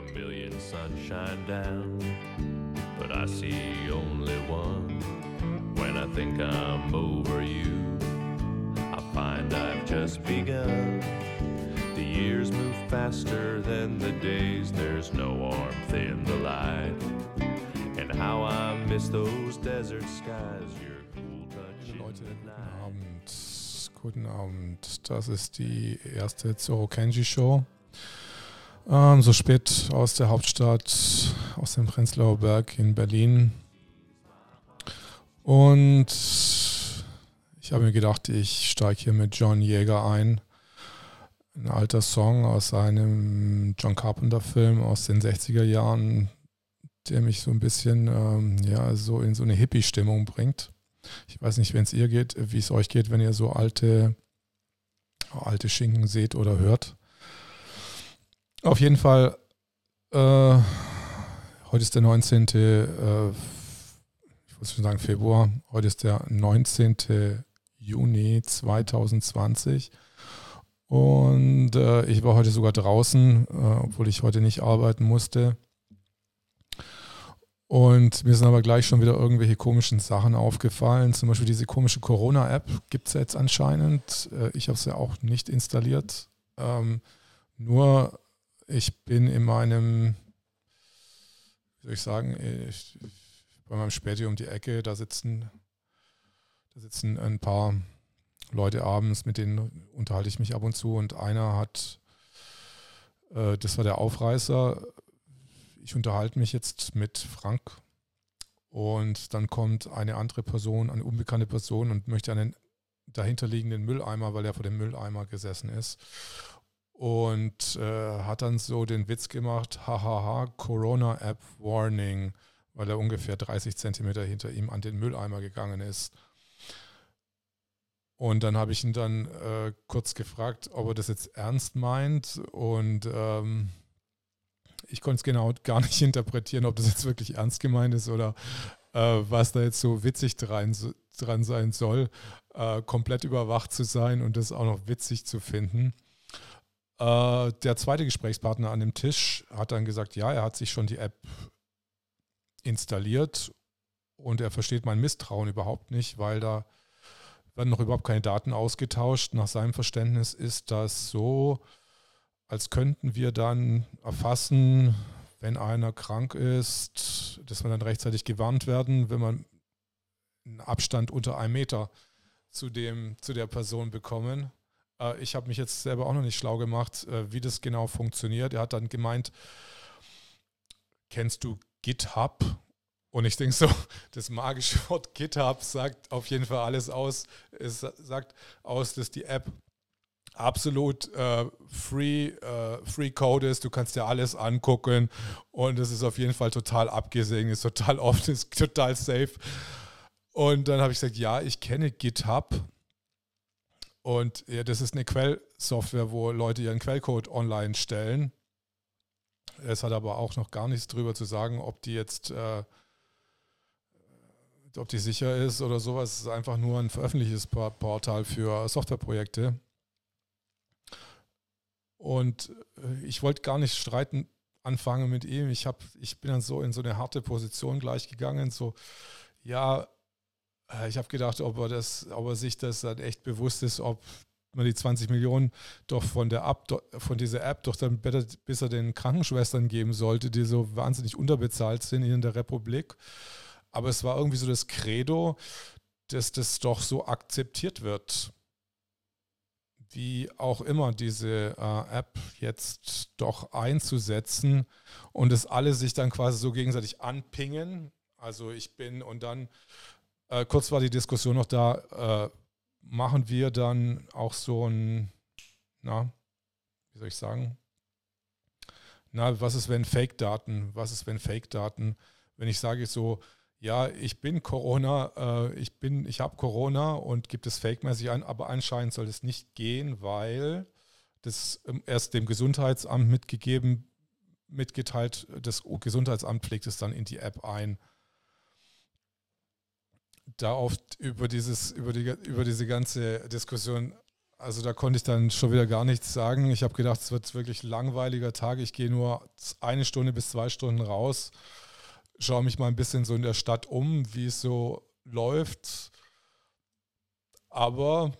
A million sunshine down, but I see only one. When I think I'm over you, I find I've just begun. The years move faster than the days, there's no warmth in the light. And how I miss those desert skies, your cool touch Leute, guten. Abend. Guten Abend. Das ist die erste Zoro Kenji Show. Ähm, so spät aus der Hauptstadt, aus dem Prenzlauer Berg in Berlin. Und ich habe mir gedacht, ich steige hier mit John Jäger ein. Ein alter Song aus einem John Carpenter-Film aus den 60er Jahren, der mich so ein bisschen ähm, ja, so in so eine Hippie-Stimmung bringt. Ich weiß nicht, wenn es ihr geht, wie es euch geht, wenn ihr so alte, alte Schinken seht oder hört. Auf jeden Fall, äh, heute ist der 19. Äh, ich wollte schon sagen Februar, heute ist der 19. Juni 2020. Und äh, ich war heute sogar draußen, äh, obwohl ich heute nicht arbeiten musste. Und mir sind aber gleich schon wieder irgendwelche komischen Sachen aufgefallen. Zum Beispiel diese komische Corona-App gibt es jetzt anscheinend. Äh, Ich habe es ja auch nicht installiert. Ähm, nur ich bin in meinem, wie soll ich sagen, ich, bei meinem Späti um die Ecke, da sitzen, da sitzen ein paar Leute abends, mit denen unterhalte ich mich ab und zu. Und einer hat, äh, das war der Aufreißer, ich unterhalte mich jetzt mit Frank und dann kommt eine andere Person, eine unbekannte Person und möchte einen dahinterliegenden Mülleimer, weil er vor dem Mülleimer gesessen ist. Und äh, hat dann so den Witz gemacht, hahaha, Corona-App Warning, weil er ungefähr 30 Zentimeter hinter ihm an den Mülleimer gegangen ist. Und dann habe ich ihn dann äh, kurz gefragt, ob er das jetzt ernst meint. Und ähm, ich konnte es genau gar nicht interpretieren, ob das jetzt wirklich ernst gemeint ist oder äh, was da jetzt so witzig dran, dran sein soll, äh, komplett überwacht zu sein und das auch noch witzig zu finden. Äh, der zweite Gesprächspartner an dem Tisch hat dann gesagt, ja, er hat sich schon die App installiert und er versteht mein Misstrauen überhaupt nicht, weil da werden noch überhaupt keine Daten ausgetauscht. Nach seinem Verständnis ist das so, als könnten wir dann erfassen, wenn einer krank ist, dass wir dann rechtzeitig gewarnt werden, wenn man einen Abstand unter einem Meter zu, dem, zu der Person bekommen. Äh, ich habe mich jetzt selber auch noch nicht schlau gemacht, äh, wie das genau funktioniert. Er hat dann gemeint, kennst du GitHub? Und ich denke so, das magische Wort GitHub sagt auf jeden Fall alles aus. Es sagt aus, dass die App absolut äh, free, äh, free Code ist. Du kannst dir alles angucken und es ist auf jeden Fall total abgesegnet, ist total offen, ist total safe. Und dann habe ich gesagt, ja, ich kenne GitHub. Und ja, das ist eine Quellsoftware, wo Leute ihren Quellcode online stellen. Es hat aber auch noch gar nichts drüber zu sagen, ob die jetzt, äh, ob die sicher ist oder sowas. Es ist einfach nur ein veröffentlichtes Portal für Softwareprojekte. Und äh, ich wollte gar nicht streiten anfangen mit ihm. Ich, hab, ich bin dann so in so eine harte Position gleich gegangen. So, ja, äh, ich habe gedacht, ob er, das, ob er sich das dann echt bewusst ist, ob man die 20 Millionen doch von der App, von dieser App doch dann besser, besser den Krankenschwestern geben sollte, die so wahnsinnig unterbezahlt sind in der Republik. Aber es war irgendwie so das Credo, dass das doch so akzeptiert wird wie auch immer diese äh, App jetzt doch einzusetzen und es alle sich dann quasi so gegenseitig anpingen. Also ich bin und dann, äh, kurz war die Diskussion noch da, äh, machen wir dann auch so ein, na, wie soll ich sagen? Na, was ist, wenn Fake-Daten, was ist, wenn Fake-Daten, wenn ich sage so, ja, ich bin Corona, äh, ich bin, ich habe Corona und gibt es fake-mäßig an, aber anscheinend soll es nicht gehen, weil das ähm, erst dem Gesundheitsamt mitgegeben, mitgeteilt, das Gesundheitsamt pflegt es dann in die App ein. Da oft über dieses, über die, über diese ganze Diskussion also da konnte ich dann schon wieder gar nichts sagen. Ich habe gedacht, es wird wirklich langweiliger Tag. Ich gehe nur eine Stunde bis zwei Stunden raus, schaue mich mal ein bisschen so in der Stadt um, wie es so läuft. Aber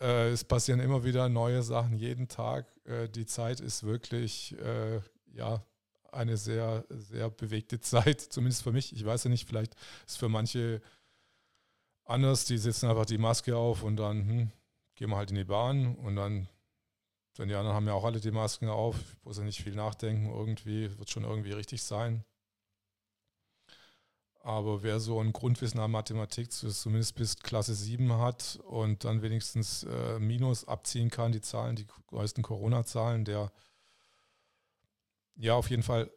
äh, es passieren immer wieder neue Sachen jeden Tag. Äh, die Zeit ist wirklich, äh, ja, eine sehr, sehr bewegte Zeit, zumindest für mich. Ich weiß ja nicht, vielleicht ist für manche anders, die setzen einfach die Maske auf und dann hm, gehen wir halt in die Bahn und dann, denn die anderen haben ja auch alle die Masken auf, ich muss ja nicht viel nachdenken, irgendwie, wird schon irgendwie richtig sein. Aber wer so ein Grundwissen an Mathematik zumindest bis Klasse 7 hat und dann wenigstens äh, Minus abziehen kann, die Zahlen, die größten Corona-Zahlen, der ja auf jeden Fall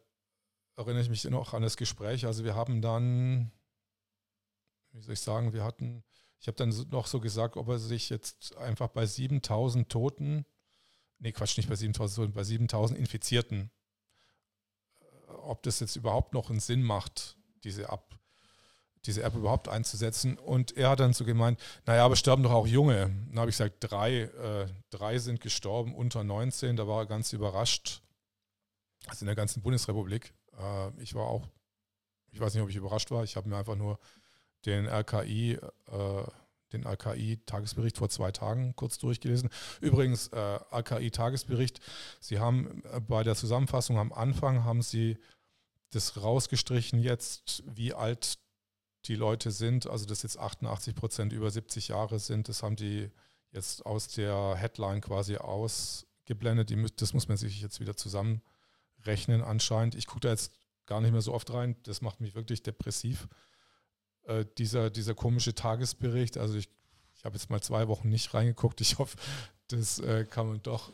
erinnere ich mich noch an das Gespräch. Also wir haben dann, wie soll ich sagen, wir hatten, ich habe dann noch so gesagt, ob er sich jetzt einfach bei 7000 Toten, nee Quatsch, nicht bei 7000 Toten, bei 7000 Infizierten, äh, ob das jetzt überhaupt noch einen Sinn macht, diese, Ab, diese App überhaupt einzusetzen. Und er hat dann so gemeint, naja, aber sterben doch auch Junge. Dann habe ich gesagt, drei, äh, drei sind gestorben unter 19. Da war er ganz überrascht. Also in der ganzen Bundesrepublik. Äh, ich war auch, ich weiß nicht, ob ich überrascht war. Ich habe mir einfach nur den RKI, äh, den RKI-Tagesbericht vor zwei Tagen kurz durchgelesen. Übrigens, äh, RKI-Tagesbericht, Sie haben äh, bei der Zusammenfassung am Anfang haben Sie das rausgestrichen jetzt, wie alt die Leute sind, also dass jetzt 88 Prozent über 70 Jahre sind, das haben die jetzt aus der Headline quasi ausgeblendet. Die, das muss man sich jetzt wieder zusammen Rechnen anscheinend. Ich gucke da jetzt gar nicht mehr so oft rein. Das macht mich wirklich depressiv. Äh, dieser, dieser komische Tagesbericht, also ich, ich habe jetzt mal zwei Wochen nicht reingeguckt. Ich hoffe, das äh, kann man doch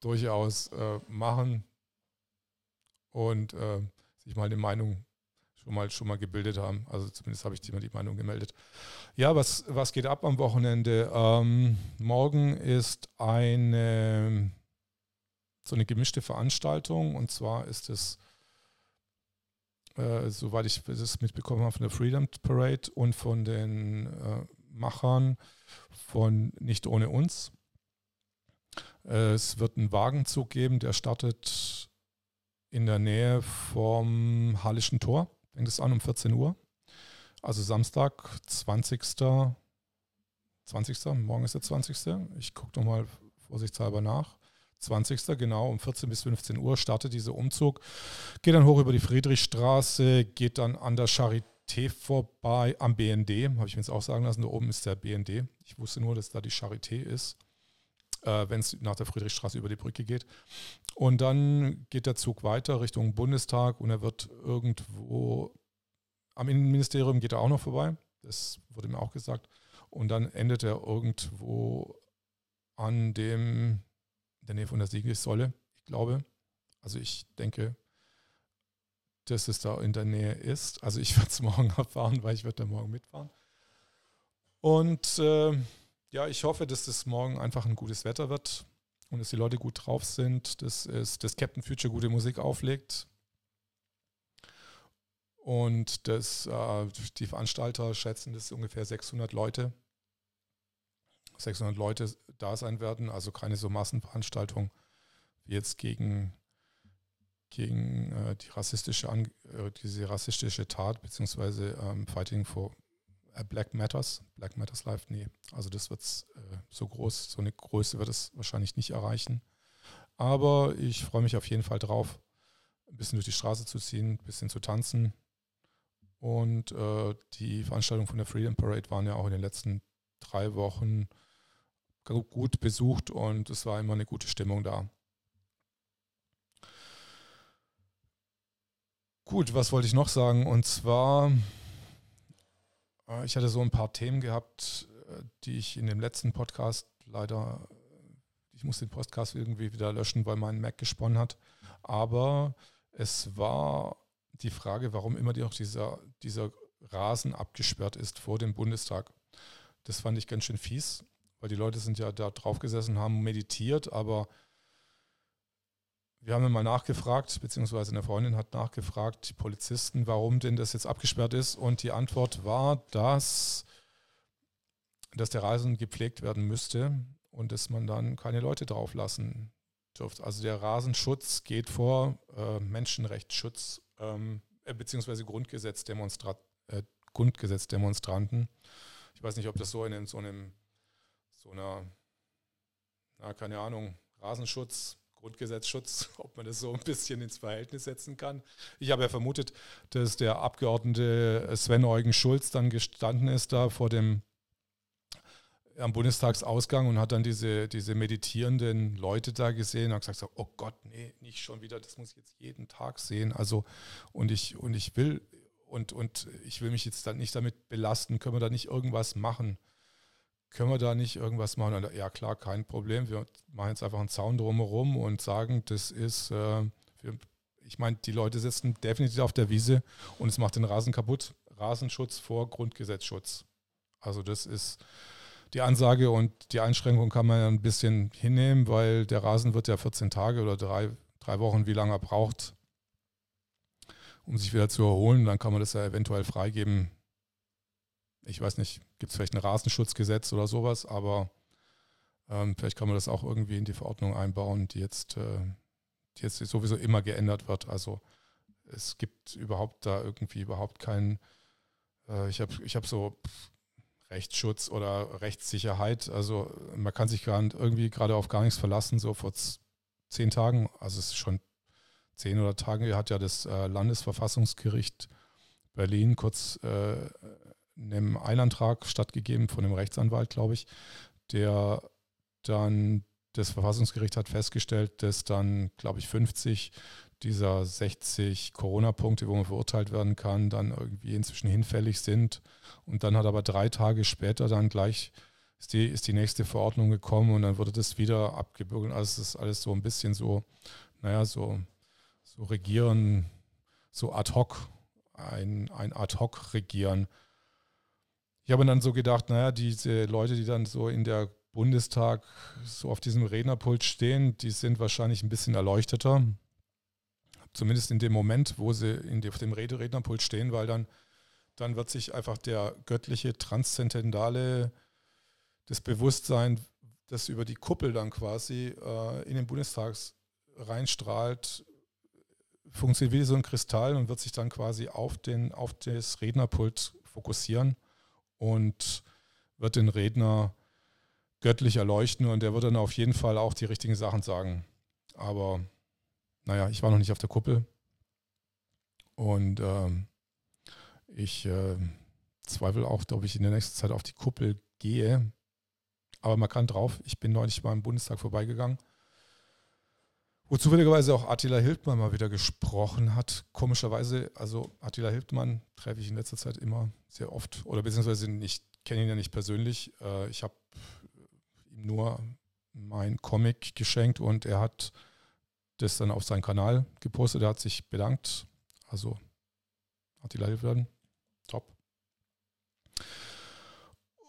durchaus äh, machen und äh, sich mal eine Meinung schon mal, schon mal gebildet haben. Also zumindest habe ich die Meinung gemeldet. Ja, was, was geht ab am Wochenende? Ähm, morgen ist eine so eine gemischte Veranstaltung. Und zwar ist es, äh, soweit ich das mitbekommen habe, von der Freedom Parade und von den äh, Machern von Nicht ohne uns. Äh, es wird einen Wagenzug geben, der startet in der Nähe vom Hallischen Tor. Fängt es an um 14 Uhr. Also Samstag, 20. 20. Morgen ist der 20. Ich gucke nochmal vorsichtshalber nach. 20. genau um 14 bis 15 Uhr startet dieser Umzug. Geht dann hoch über die Friedrichstraße, geht dann an der Charité vorbei, am BND, habe ich mir jetzt auch sagen lassen, da oben ist der BND. Ich wusste nur, dass da die Charité ist, äh, wenn es nach der Friedrichstraße über die Brücke geht. Und dann geht der Zug weiter Richtung Bundestag und er wird irgendwo am Innenministerium geht er auch noch vorbei. Das wurde mir auch gesagt. Und dann endet er irgendwo an dem in der Nähe von der Siegessäule, ich glaube. Also ich denke, dass es da in der Nähe ist. Also ich werde es morgen erfahren, weil ich werde da morgen mitfahren. Und äh, ja, ich hoffe, dass es morgen einfach ein gutes Wetter wird und dass die Leute gut drauf sind, dass, es, dass Captain Future gute Musik auflegt und dass äh, die Veranstalter schätzen, dass ungefähr 600 Leute 600 Leute da sein werden, also keine so Massenveranstaltung wie jetzt gegen, gegen äh, die rassistische äh, diese rassistische Tat, beziehungsweise ähm, Fighting for Black Matters, Black Matters Live, nee, also das wird äh, so groß, so eine Größe wird es wahrscheinlich nicht erreichen. Aber ich freue mich auf jeden Fall drauf, ein bisschen durch die Straße zu ziehen, ein bisschen zu tanzen. Und äh, die Veranstaltungen von der Freedom Parade waren ja auch in den letzten drei Wochen gut besucht und es war immer eine gute Stimmung da. Gut, was wollte ich noch sagen? Und zwar, äh, ich hatte so ein paar Themen gehabt, äh, die ich in dem letzten Podcast leider, ich muss den Podcast irgendwie wieder löschen, weil mein Mac gesponnen hat. Aber es war die Frage, warum immer noch dieser, dieser Rasen abgesperrt ist vor dem Bundestag. Das fand ich ganz schön fies weil die Leute sind ja da drauf gesessen, haben meditiert, aber wir haben mal nachgefragt, beziehungsweise eine Freundin hat nachgefragt, die Polizisten, warum denn das jetzt abgesperrt ist. Und die Antwort war, dass dass der Rasen gepflegt werden müsste und dass man dann keine Leute drauflassen dürfte. Also der Rasenschutz geht vor äh, Menschenrechtsschutz ähm, äh, beziehungsweise Grundgesetzdemonstrat, äh, Grundgesetzdemonstranten. Ich weiß nicht, ob das so in so einem so einer, na, keine Ahnung, Rasenschutz, Grundgesetzschutz, ob man das so ein bisschen ins Verhältnis setzen kann. Ich habe ja vermutet, dass der Abgeordnete Sven Eugen Schulz dann gestanden ist da vor dem am Bundestagsausgang und hat dann diese, diese meditierenden Leute da gesehen und hat gesagt, oh Gott, nee, nicht schon wieder, das muss ich jetzt jeden Tag sehen. Also, und ich, und ich will, und, und ich will mich jetzt dann nicht damit belasten, können wir da nicht irgendwas machen? Können wir da nicht irgendwas machen? Und, ja, klar, kein Problem. Wir machen jetzt einfach einen Zaun drumherum und sagen, das ist, äh, wir, ich meine, die Leute sitzen definitiv auf der Wiese und es macht den Rasen kaputt. Rasenschutz vor Grundgesetzschutz. Also das ist, die Ansage und die Einschränkung kann man ja ein bisschen hinnehmen, weil der Rasen wird ja 14 Tage oder drei, drei Wochen, wie lange er braucht, um sich wieder zu erholen. Dann kann man das ja eventuell freigeben. Ich weiß nicht, gibt es vielleicht ein Rasenschutzgesetz oder sowas, aber ähm, vielleicht kann man das auch irgendwie in die Verordnung einbauen, die jetzt, äh, die jetzt sowieso immer geändert wird. Also es gibt überhaupt da irgendwie überhaupt keinen, äh, ich habe ich hab so Rechtsschutz oder Rechtssicherheit. Also man kann sich irgendwie gerade auf gar nichts verlassen. So vor zehn Tagen, also es ist schon zehn oder Tage, hat ja das äh, Landesverfassungsgericht Berlin kurz äh, einem Eilantrag stattgegeben von einem Rechtsanwalt, glaube ich, der dann das Verfassungsgericht hat festgestellt, dass dann, glaube ich, 50 dieser 60 Corona-Punkte, wo man verurteilt werden kann, dann irgendwie inzwischen hinfällig sind. Und dann hat aber drei Tage später dann gleich ist die, ist die nächste Verordnung gekommen und dann wurde das wieder abgebürgelt. Also es ist alles so ein bisschen so, naja, so, so regieren, so ad hoc, ein, ein ad hoc regieren. Ich habe dann so gedacht, naja, diese Leute, die dann so in der Bundestag so auf diesem Rednerpult stehen, die sind wahrscheinlich ein bisschen erleuchteter. Zumindest in dem Moment, wo sie dem, auf dem Rederednerpult stehen, weil dann, dann wird sich einfach der göttliche, transzendentale, das Bewusstsein, das über die Kuppel dann quasi äh, in den Bundestag reinstrahlt, funktioniert wie so ein Kristall und wird sich dann quasi auf, den, auf das Rednerpult fokussieren und wird den Redner göttlich erleuchten und der wird dann auf jeden Fall auch die richtigen Sachen sagen. Aber naja, ich war noch nicht auf der Kuppel. Und ähm, ich äh, zweifle auch, ob ich in der nächsten Zeit auf die Kuppel gehe. Aber man kann drauf. Ich bin neulich mal im Bundestag vorbeigegangen, wo zufälligerweise auch Attila Hildmann mal wieder gesprochen hat. Komischerweise, also Attila Hildmann treffe ich in letzter Zeit immer sehr oft. Oder beziehungsweise ich kenne ihn ja nicht persönlich. Äh, ich habe ihm nur mein Comic geschenkt und er hat das dann auf seinen Kanal gepostet. Er hat sich bedankt. Also Attila werden. Top.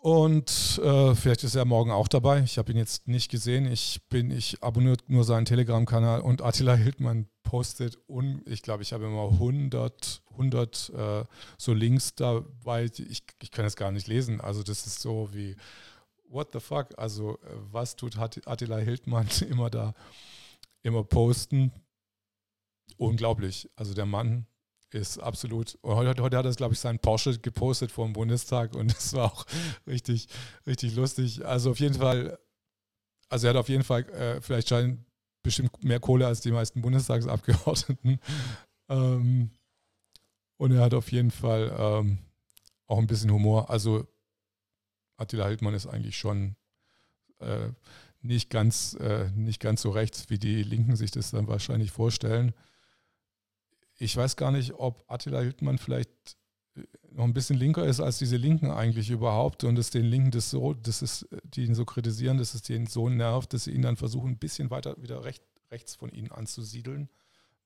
Und äh, vielleicht ist er morgen auch dabei. Ich habe ihn jetzt nicht gesehen. Ich bin, ich abonniere nur seinen Telegram-Kanal und Attila Hildmann postet und ich glaube, ich habe immer 100, 100 äh, so Links dabei. Ich, ich kann es gar nicht lesen. Also das ist so wie, what the fuck? Also äh, was tut Attila Hildmann immer da? immer posten. Unglaublich. Also der Mann ist absolut. Heute, heute hat er, glaube ich, seinen Porsche gepostet vor dem Bundestag und es war auch richtig, richtig lustig. Also auf jeden Fall, also er hat auf jeden Fall äh, vielleicht scheint bestimmt mehr Kohle als die meisten Bundestagsabgeordneten. Ähm, und er hat auf jeden Fall ähm, auch ein bisschen Humor. Also Attila Hildmann ist eigentlich schon äh, nicht ganz, äh, nicht ganz so rechts, wie die Linken sich das dann wahrscheinlich vorstellen. Ich weiß gar nicht, ob Attila Hildmann vielleicht äh, noch ein bisschen linker ist als diese Linken eigentlich überhaupt und es den Linken das so, das ist, die ihn so kritisieren, dass es denen so nervt, dass sie ihn dann versuchen, ein bisschen weiter wieder recht, rechts von ihnen anzusiedeln,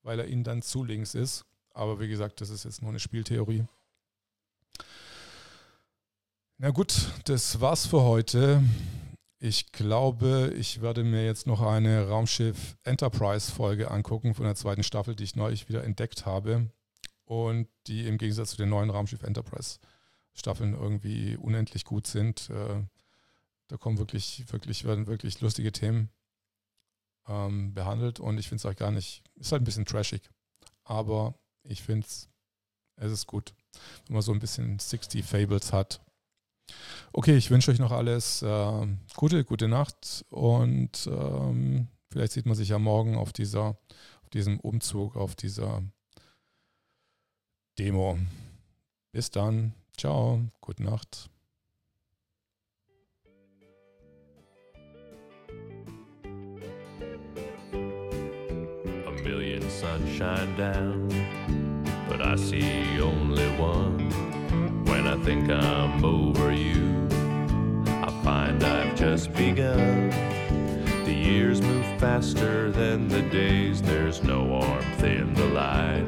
weil er ihnen dann zu links ist. Aber wie gesagt, das ist jetzt nur eine Spieltheorie. Na gut, das war's für heute. Ich glaube, ich werde mir jetzt noch eine Raumschiff Enterprise Folge angucken von der zweiten Staffel, die ich neulich wieder entdeckt habe und die im Gegensatz zu den neuen Raumschiff Enterprise Staffeln irgendwie unendlich gut sind. Äh, Da kommen wirklich, wirklich, werden wirklich lustige Themen ähm, behandelt und ich finde es auch gar nicht, ist halt ein bisschen trashig. Aber ich finde es, es ist gut, wenn man so ein bisschen 60 Fables hat. Okay, ich wünsche euch noch alles äh, Gute, gute Nacht und ähm, vielleicht sieht man sich ja morgen auf dieser, auf diesem Umzug, auf dieser Demo. Bis dann. Ciao. Gute Nacht. A million sunshine down, but I see only one. When I think I'm over you, I find I've just begun. The years move faster than the days, there's no warmth in the light.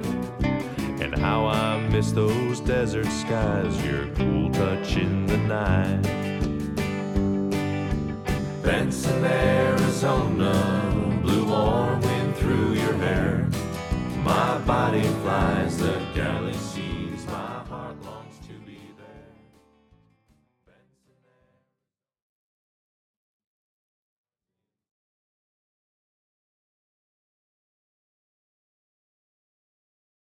And how I miss those desert skies, your cool touch in the night. Benson, Arizona, blue warm wind through your hair. My body flies the